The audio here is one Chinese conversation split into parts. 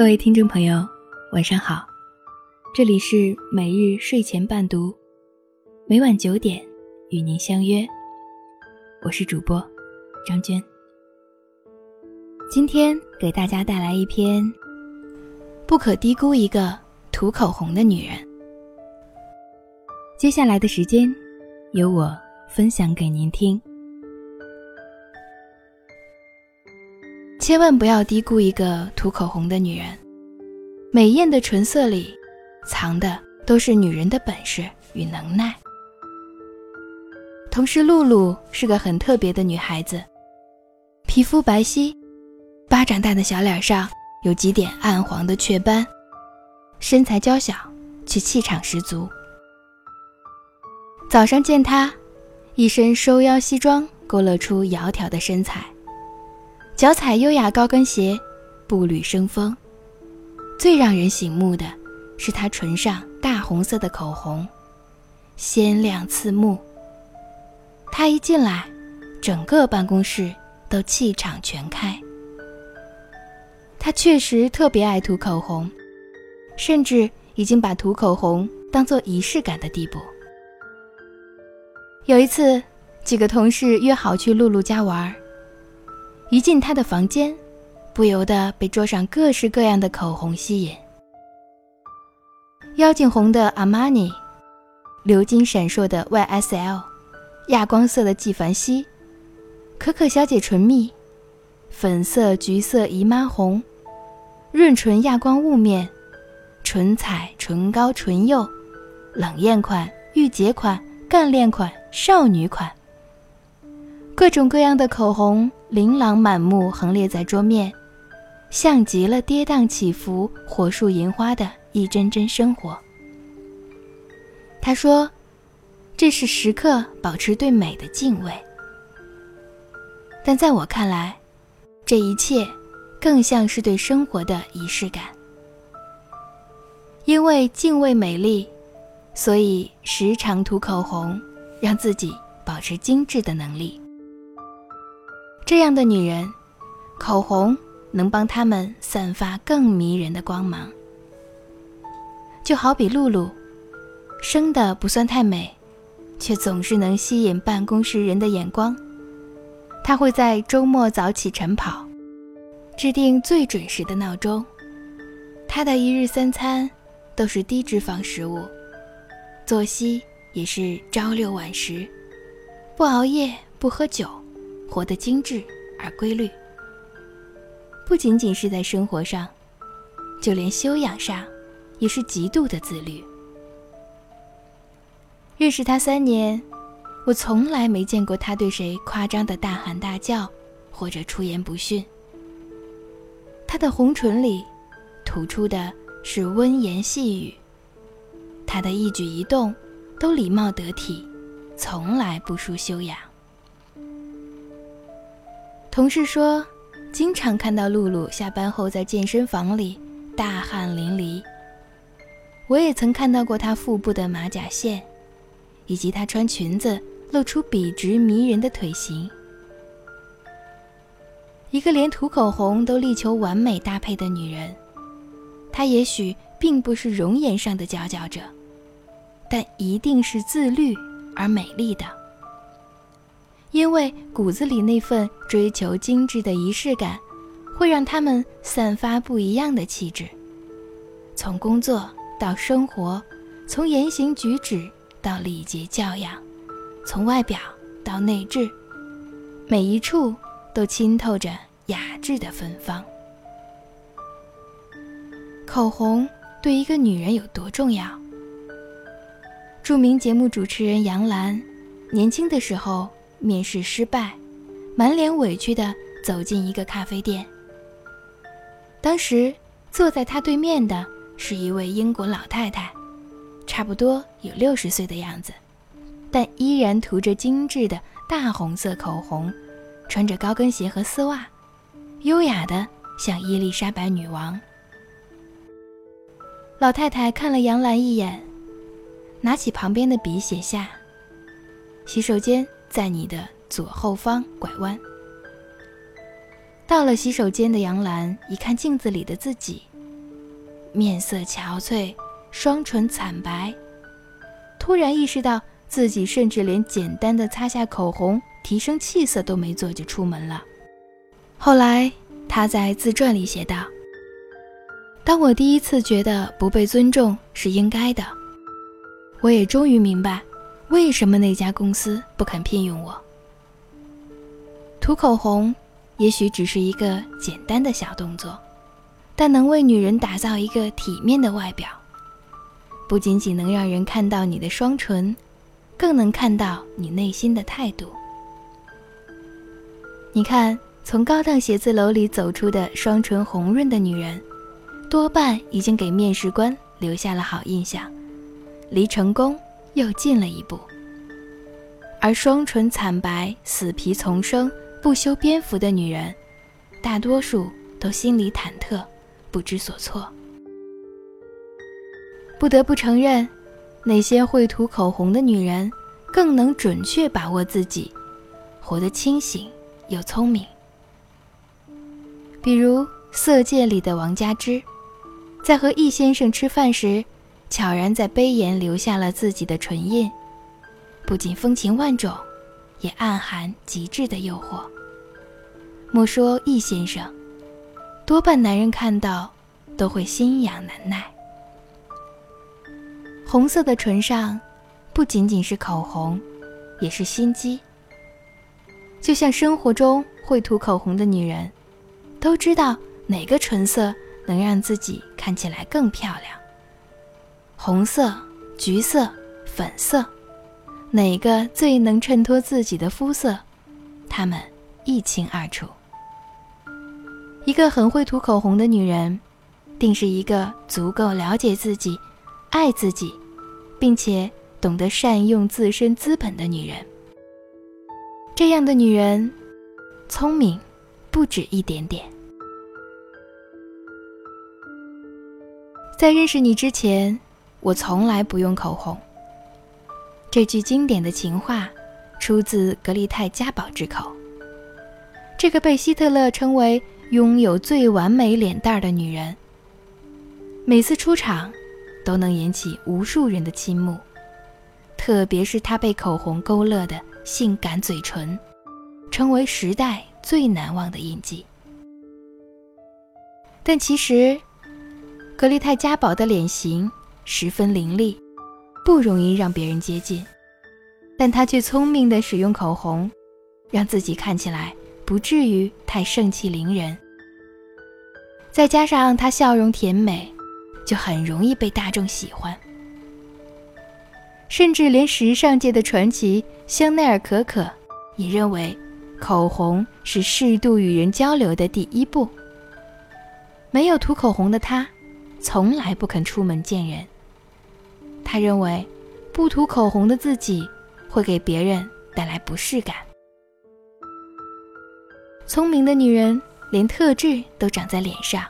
各位听众朋友，晚上好，这里是每日睡前伴读，每晚九点与您相约，我是主播张娟。今天给大家带来一篇：不可低估一个涂口红的女人。接下来的时间，由我分享给您听。千万不要低估一个涂口红的女人，美艳的唇色里，藏的都是女人的本事与能耐。同事露露是个很特别的女孩子，皮肤白皙，巴掌大的小脸上有几点暗黄的雀斑，身材娇小却气场十足。早上见她，一身收腰西装勾勒出窈窕的身材。脚踩优雅高跟鞋，步履生风。最让人醒目的是她唇上大红色的口红，鲜亮刺目。她一进来，整个办公室都气场全开。她确实特别爱涂口红，甚至已经把涂口红当做仪式感的地步。有一次，几个同事约好去露露家玩。一进他的房间，不由得被桌上各式各样的口红吸引：妖精红的阿玛尼，鎏金闪烁的 YSL，亚光色的纪梵希，可可小姐唇蜜，粉色、橘色姨妈红，润唇亚光雾面，唇彩、唇膏、唇釉，冷艳款、御姐款、干练款、少女款。各种各样的口红琳琅满目，横列在桌面，像极了跌宕起伏、火树银花的一帧帧生活。他说：“这是时刻保持对美的敬畏。”但在我看来，这一切更像是对生活的仪式感。因为敬畏美丽，所以时常涂口红，让自己保持精致的能力。这样的女人，口红能帮她们散发更迷人的光芒。就好比露露，生的不算太美，却总是能吸引办公室人的眼光。她会在周末早起晨跑，制定最准时的闹钟。她的一日三餐都是低脂肪食物，作息也是朝六晚十，不熬夜，不喝酒。活得精致而规律，不仅仅是在生活上，就连修养上，也是极度的自律。认识他三年，我从来没见过他对谁夸张的大喊大叫，或者出言不逊。他的红唇里，吐出的是温言细语，他的一举一动，都礼貌得体，从来不输修养。同事说，经常看到露露下班后在健身房里大汗淋漓。我也曾看到过她腹部的马甲线，以及她穿裙子露出笔直迷人的腿型。一个连涂口红都力求完美搭配的女人，她也许并不是容颜上的佼佼者，但一定是自律而美丽的。因为骨子里那份追求精致的仪式感，会让他们散发不一样的气质。从工作到生活，从言行举止到礼节教养，从外表到内质，每一处都浸透着雅致的芬芳。口红对一个女人有多重要？著名节目主持人杨澜，年轻的时候。面试失败，满脸委屈地走进一个咖啡店。当时坐在他对面的是一位英国老太太，差不多有六十岁的样子，但依然涂着精致的大红色口红，穿着高跟鞋和丝袜，优雅的像伊丽莎白女王。老太太看了杨澜一眼，拿起旁边的笔写下：“洗手间。”在你的左后方拐弯。到了洗手间的杨澜，一看镜子里的自己，面色憔悴，双唇惨白，突然意识到自己甚至连简单的擦下口红、提升气色都没做就出门了。后来他在自传里写道：“当我第一次觉得不被尊重是应该的，我也终于明白，为什么那家公司不肯聘用我。涂口红，也许只是一个简单的小动作。”但能为女人打造一个体面的外表，不仅仅能让人看到你的双唇，更能看到你内心的态度。你看，从高档写字楼里走出的双唇红润的女人，多半已经给面试官留下了好印象，离成功又近了一步。而双唇惨白、死皮丛生、不修边幅的女人，大多数都心里忐忑。不知所措，不得不承认，那些会涂口红的女人更能准确把握自己，活得清醒又聪明。比如《色戒》里的王佳芝，在和易先生吃饭时，悄然在杯沿留下了自己的唇印，不仅风情万种，也暗含极致的诱惑。莫说易先生。多半男人看到，都会心痒难耐。红色的唇上，不仅仅是口红，也是心机。就像生活中会涂口红的女人，都知道哪个唇色能让自己看起来更漂亮。红色、橘色、粉色，哪个最能衬托自己的肤色，她们一清二楚。一个很会涂口红的女人，定是一个足够了解自己、爱自己，并且懂得善用自身资本的女人。这样的女人，聪明不止一点点。在认识你之前，我从来不用口红。这句经典的情话，出自格丽泰·嘉宝之口。这个被希特勒称为。拥有最完美脸蛋的女人，每次出场都能引起无数人的倾慕，特别是她被口红勾勒的性感嘴唇，成为时代最难忘的印记。但其实，格丽泰·嘉宝的脸型十分凌厉，不容易让别人接近，但她却聪明地使用口红，让自己看起来。不至于太盛气凌人，再加上她笑容甜美，就很容易被大众喜欢。甚至连时尚界的传奇香奈儿可可也认为，口红是适度与人交流的第一步。没有涂口红的她，从来不肯出门见人。他认为，不涂口红的自己会给别人带来不适感。聪明的女人连特质都长在脸上，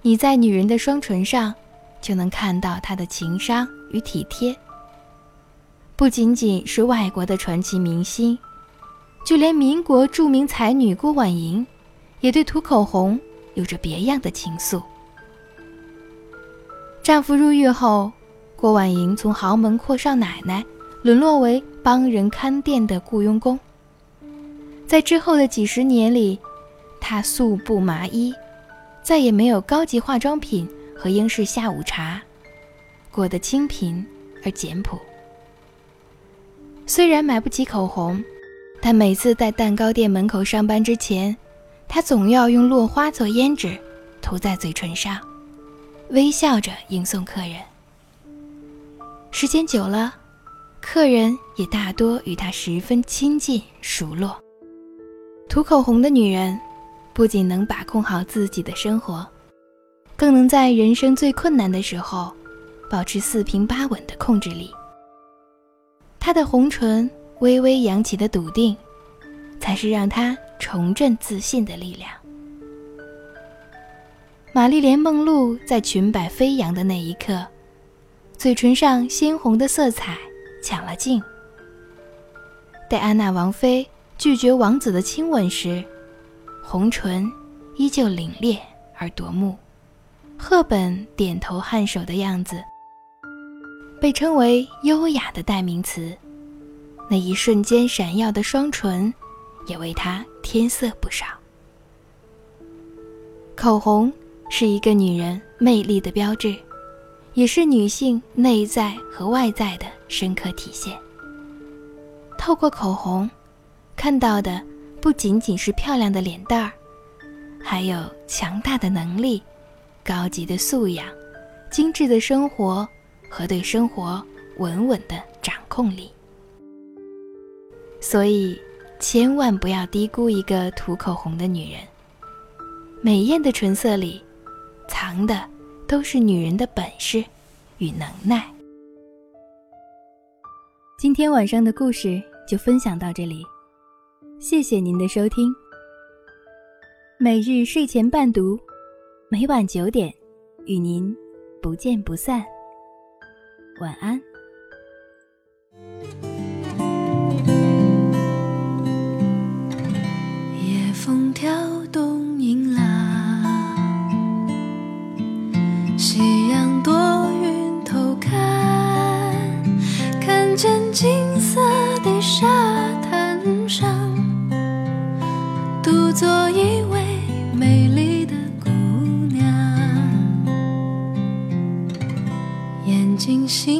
你在女人的双唇上就能看到她的情商与体贴。不仅仅是外国的传奇明星，就连民国著名才女郭婉莹，也对涂口红有着别样的情愫。丈夫入狱后，郭婉莹从豪门阔少奶奶沦落为帮人看店的雇佣工。在之后的几十年里，她素不麻衣，再也没有高级化妆品和英式下午茶，过得清贫而简朴。虽然买不起口红，但每次在蛋糕店门口上班之前，她总要用落花做胭脂，涂在嘴唇上，微笑着迎送客人。时间久了，客人也大多与她十分亲近熟络。涂口红的女人，不仅能把控好自己的生活，更能在人生最困难的时候，保持四平八稳的控制力。她的红唇微微扬起的笃定，才是让她重振自信的力量。玛丽莲·梦露在裙摆飞扬的那一刻，嘴唇上鲜红的色彩抢了镜。戴安娜王妃。拒绝王子的亲吻时，红唇依旧凛冽而夺目。赫本点头颔首的样子，被称为优雅的代名词。那一瞬间闪耀的双唇，也为她添色不少。口红是一个女人魅力的标志，也是女性内在和外在的深刻体现。透过口红，看到的不仅仅是漂亮的脸蛋儿，还有强大的能力、高级的素养、精致的生活和对生活稳稳的掌控力。所以，千万不要低估一个涂口红的女人。美艳的唇色里，藏的都是女人的本事与能耐。今天晚上的故事就分享到这里，谢谢您的收听。每日睡前伴读，每晚九点，与您不见不散。晚安。见金色的沙滩上，独坐一位美丽的姑娘，眼睛星。